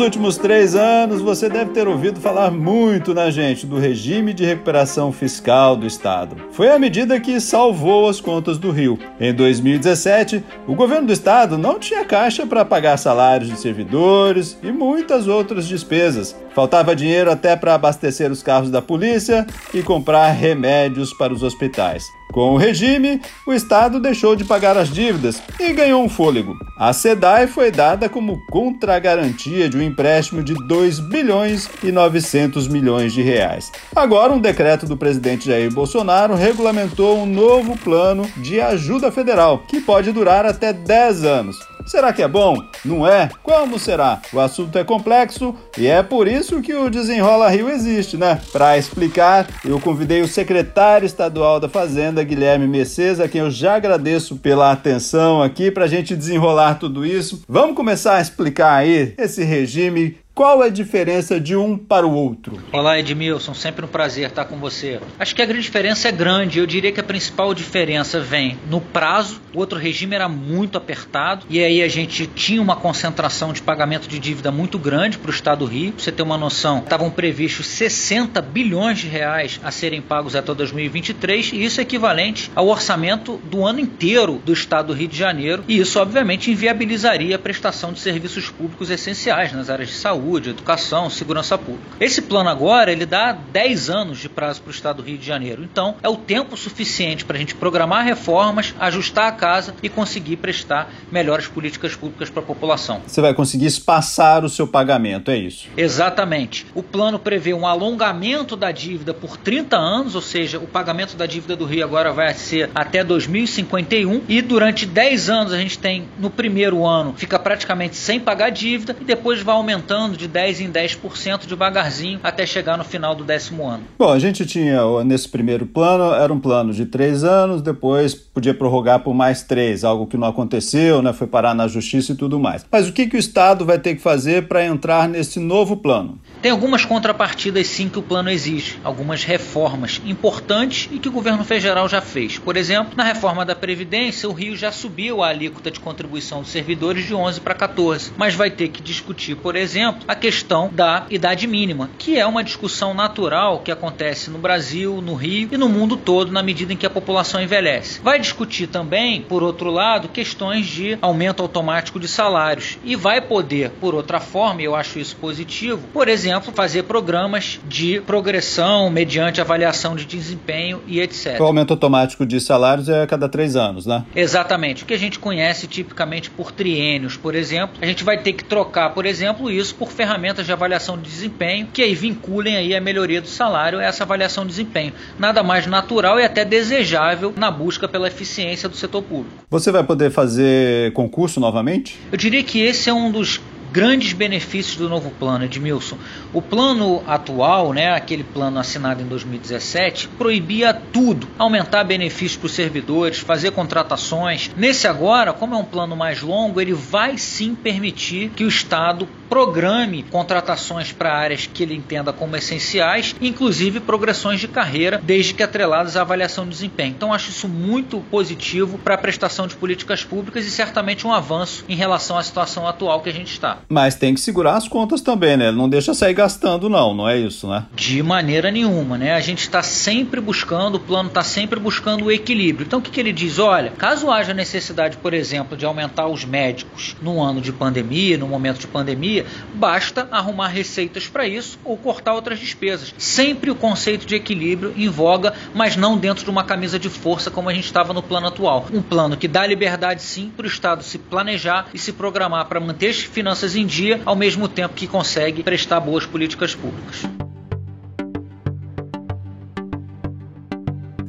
Nos últimos três anos, você deve ter ouvido falar muito na gente do regime de recuperação fiscal do Estado. Foi a medida que salvou as contas do Rio. Em 2017, o governo do Estado não tinha caixa para pagar salários de servidores e muitas outras despesas. Faltava dinheiro até para abastecer os carros da polícia e comprar remédios para os hospitais. Com o regime, o Estado deixou de pagar as dívidas e ganhou um fôlego. A SEDAI foi dada como contragarantia de um empréstimo de 2 bilhões e 900 milhões de reais. Agora, um decreto do presidente Jair Bolsonaro regulamentou um novo plano de ajuda federal, que pode durar até 10 anos. Será que é bom? Não é? Como será? O assunto é complexo e é por isso que o Desenrola Rio existe, né? Para explicar, eu convidei o secretário estadual da Fazenda, Guilherme Mercedes, a quem eu já agradeço pela atenção aqui para a gente desenrolar tudo isso. Vamos começar a explicar aí esse regime qual é a diferença de um para o outro? Olá, Edmilson, sempre um prazer estar com você. Acho que a grande diferença é grande. Eu diria que a principal diferença vem no prazo. O outro regime era muito apertado e aí a gente tinha uma concentração de pagamento de dívida muito grande para o Estado do Rio. Pra você ter uma noção, estavam previstos 60 bilhões de reais a serem pagos até 2023 e isso é equivalente ao orçamento do ano inteiro do Estado do Rio de Janeiro. E isso, obviamente, inviabilizaria a prestação de serviços públicos essenciais nas áreas de saúde saúde, educação, segurança pública. Esse plano agora ele dá 10 anos de prazo para o Estado do Rio de Janeiro. Então é o tempo suficiente para a gente programar reformas, ajustar a casa e conseguir prestar melhores políticas públicas para a população. Você vai conseguir espaçar o seu pagamento, é isso? Exatamente. O plano prevê um alongamento da dívida por 30 anos, ou seja, o pagamento da dívida do Rio agora vai ser até 2051 e durante 10 anos a gente tem no primeiro ano fica praticamente sem pagar dívida e depois vai aumentando de 10 em 10% devagarzinho até chegar no final do décimo ano. Bom, a gente tinha nesse primeiro plano, era um plano de três anos, depois podia prorrogar por mais três, algo que não aconteceu, né? Foi parar na justiça e tudo mais. Mas o que, que o Estado vai ter que fazer para entrar nesse novo plano? Tem algumas contrapartidas sim que o plano exige, algumas reformas importantes e que o governo federal já fez. Por exemplo, na reforma da Previdência, o Rio já subiu a alíquota de contribuição dos servidores de 11 para 14, mas vai ter que discutir, por exemplo, a questão da idade mínima, que é uma discussão natural que acontece no Brasil, no Rio e no mundo todo na medida em que a população envelhece. Vai discutir também, por outro lado, questões de aumento automático de salários e vai poder, por outra forma, e eu acho isso positivo, por exemplo, fazer programas de progressão mediante avaliação de desempenho e etc. O aumento automático de salários é a cada três anos, né? Exatamente. O que a gente conhece tipicamente por triênios, por exemplo, a gente vai ter que trocar, por exemplo, isso por ferramentas de avaliação de desempenho que aí vinculem aí a melhoria do salário a essa avaliação de desempenho. Nada mais natural e até desejável na busca pela eficiência do setor público. Você vai poder fazer concurso novamente? Eu diria que esse é um dos grandes benefícios do novo plano, Edmilson. O plano atual, né, aquele plano assinado em 2017, proibia tudo, aumentar benefícios para os servidores, fazer contratações. Nesse agora, como é um plano mais longo, ele vai sim permitir que o Estado programe contratações para áreas que ele entenda como essenciais, inclusive progressões de carreira, desde que atreladas à avaliação de desempenho. Então, acho isso muito positivo para a prestação de políticas públicas e certamente um avanço em relação à situação atual que a gente está. Mas tem que segurar as contas também, né? Não deixa sair gastando, não, não é isso, né? De maneira nenhuma, né? A gente está sempre buscando, o plano está sempre buscando o equilíbrio. Então, o que, que ele diz? Olha, caso haja necessidade, por exemplo, de aumentar os médicos num ano de pandemia, no momento de pandemia, basta arrumar receitas para isso ou cortar outras despesas. Sempre o conceito de equilíbrio em voga, mas não dentro de uma camisa de força como a gente estava no plano atual. Um plano que dá liberdade sim para o Estado se planejar e se programar para manter as finanças em dia, ao mesmo tempo que consegue prestar boas políticas públicas.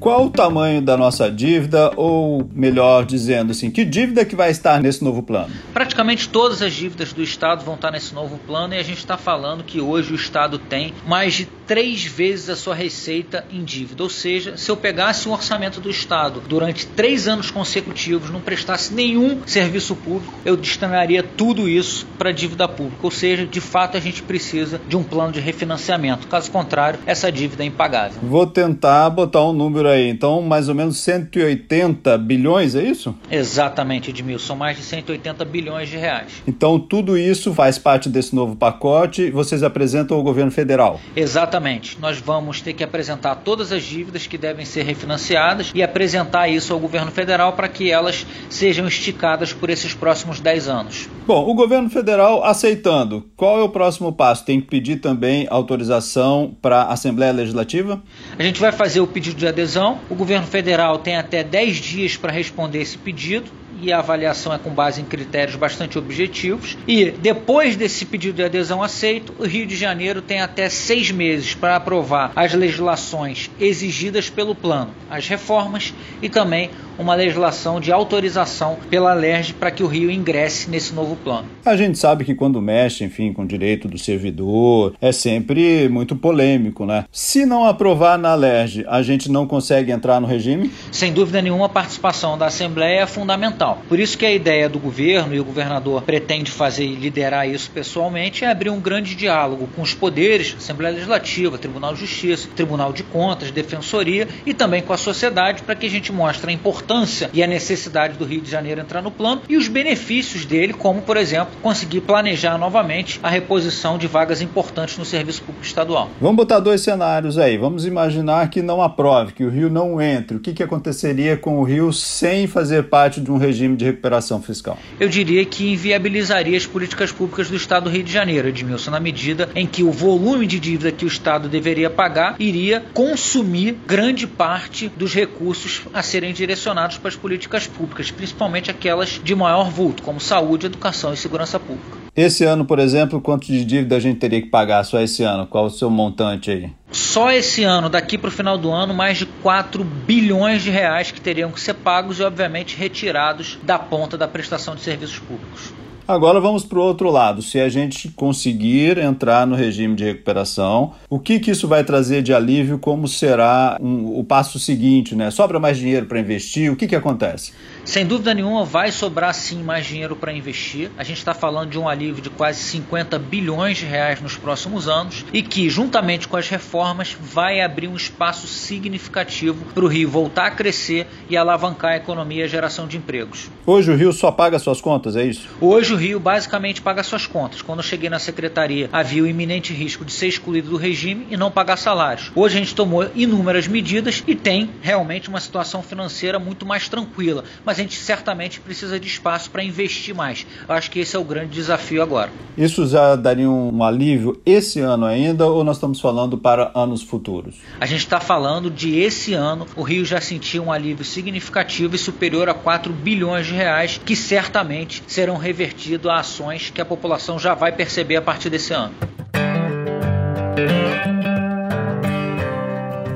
Qual o tamanho da nossa dívida, ou melhor dizendo assim, que dívida que vai estar nesse novo plano? Praticamente todas as dívidas do Estado vão estar nesse novo plano e a gente está falando que hoje o Estado tem mais de três vezes a sua receita em dívida. Ou seja, se eu pegasse um orçamento do Estado durante três anos consecutivos, não prestasse nenhum serviço público, eu destinaria tudo isso para dívida pública. Ou seja, de fato a gente precisa de um plano de refinanciamento. Caso contrário, essa dívida é impagável. Vou tentar botar um número aí. Então, mais ou menos 180 bilhões, é isso? Exatamente, Edmilson. São mais de 180 bilhões de reais. Então, tudo isso faz parte desse novo pacote. Vocês apresentam ao governo federal? Exatamente. Nós vamos ter que apresentar todas as dívidas que devem ser refinanciadas e apresentar isso ao governo federal para que elas sejam esticadas por esses próximos 10 anos. Bom, o governo federal aceitando, qual é o próximo passo? Tem que pedir também autorização para a Assembleia Legislativa? A gente vai fazer o pedido de adesão. O governo federal tem até 10 dias para responder esse pedido e a avaliação é com base em critérios bastante objetivos. E depois desse pedido de adesão aceito, o Rio de Janeiro tem até seis meses para aprovar as legislações exigidas pelo plano, as reformas e também uma legislação de autorização pela LERJ para que o Rio ingresse nesse novo plano. A gente sabe que quando mexe, enfim, com o direito do servidor, é sempre muito polêmico, né? Se não aprovar na LERJ, a gente não consegue entrar no regime? Sem dúvida nenhuma, a participação da Assembleia é fundamental. Por isso que a ideia do governo e o governador pretende fazer e liderar isso pessoalmente é abrir um grande diálogo com os poderes, Assembleia Legislativa, Tribunal de Justiça, Tribunal de Contas, Defensoria e também com a sociedade para que a gente mostre a importância importância e a necessidade do Rio de Janeiro entrar no plano e os benefícios dele, como, por exemplo, conseguir planejar novamente a reposição de vagas importantes no serviço público estadual. Vamos botar dois cenários aí. Vamos imaginar que não aprove, que o Rio não entre. O que, que aconteceria com o Rio sem fazer parte de um regime de recuperação fiscal? Eu diria que inviabilizaria as políticas públicas do Estado do Rio de Janeiro, Edmilson, na medida em que o volume de dívida que o Estado deveria pagar iria consumir grande parte dos recursos a serem direcionados direcionados para as políticas públicas, principalmente aquelas de maior vulto, como saúde, educação e segurança pública. Esse ano, por exemplo, quanto de dívida a gente teria que pagar só esse ano? Qual o seu montante aí? Só esse ano, daqui para o final do ano, mais de 4 bilhões de reais que teriam que ser pagos e, obviamente, retirados da ponta da prestação de serviços públicos. Agora vamos para o outro lado. Se a gente conseguir entrar no regime de recuperação, o que, que isso vai trazer de alívio? Como será um, o passo seguinte? Né? Sobra mais dinheiro para investir? O que, que acontece? Sem dúvida nenhuma, vai sobrar sim mais dinheiro para investir. A gente está falando de um alívio de quase 50 bilhões de reais nos próximos anos e que, juntamente com as reformas, vai abrir um espaço significativo para o Rio voltar a crescer e alavancar a economia e a geração de empregos. Hoje o Rio só paga suas contas, é isso? Hoje o Rio basicamente paga suas contas. Quando eu cheguei na secretaria, havia o iminente risco de ser excluído do regime e não pagar salários. Hoje a gente tomou inúmeras medidas e tem realmente uma situação financeira muito mais tranquila. Mas gente certamente precisa de espaço para investir mais. Eu acho que esse é o grande desafio agora. Isso já daria um alívio esse ano ainda ou nós estamos falando para anos futuros? A gente está falando de esse ano, o Rio já sentiu um alívio significativo e superior a 4 bilhões de reais que certamente serão revertidos a ações que a população já vai perceber a partir desse ano.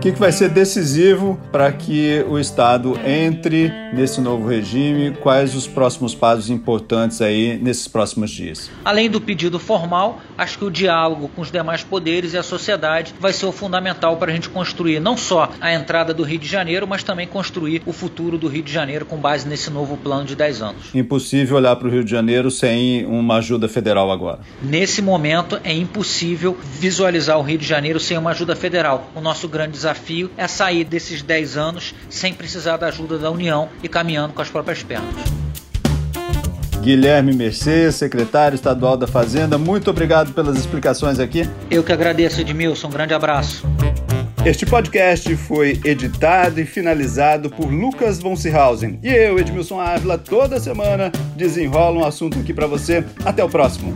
Que, que vai ser decisivo para que o Estado entre nesse novo regime? Quais os próximos passos importantes aí nesses próximos dias? Além do pedido formal, acho que o diálogo com os demais poderes e a sociedade vai ser o fundamental para a gente construir não só a entrada do Rio de Janeiro, mas também construir o futuro do Rio de Janeiro com base nesse novo plano de 10 anos. Impossível olhar para o Rio de Janeiro sem uma ajuda federal agora. Nesse momento é impossível visualizar o Rio de Janeiro sem uma ajuda federal. O nosso grande desafio desafio é sair desses 10 anos sem precisar da ajuda da União e caminhando com as próprias pernas. Guilherme Mercedes, secretário estadual da Fazenda, muito obrigado pelas explicações aqui. Eu que agradeço, Edmilson. Um grande abraço. Este podcast foi editado e finalizado por Lucas von Seehausen. E eu, Edmilson Ávila, toda semana desenrola um assunto aqui para você. Até o próximo.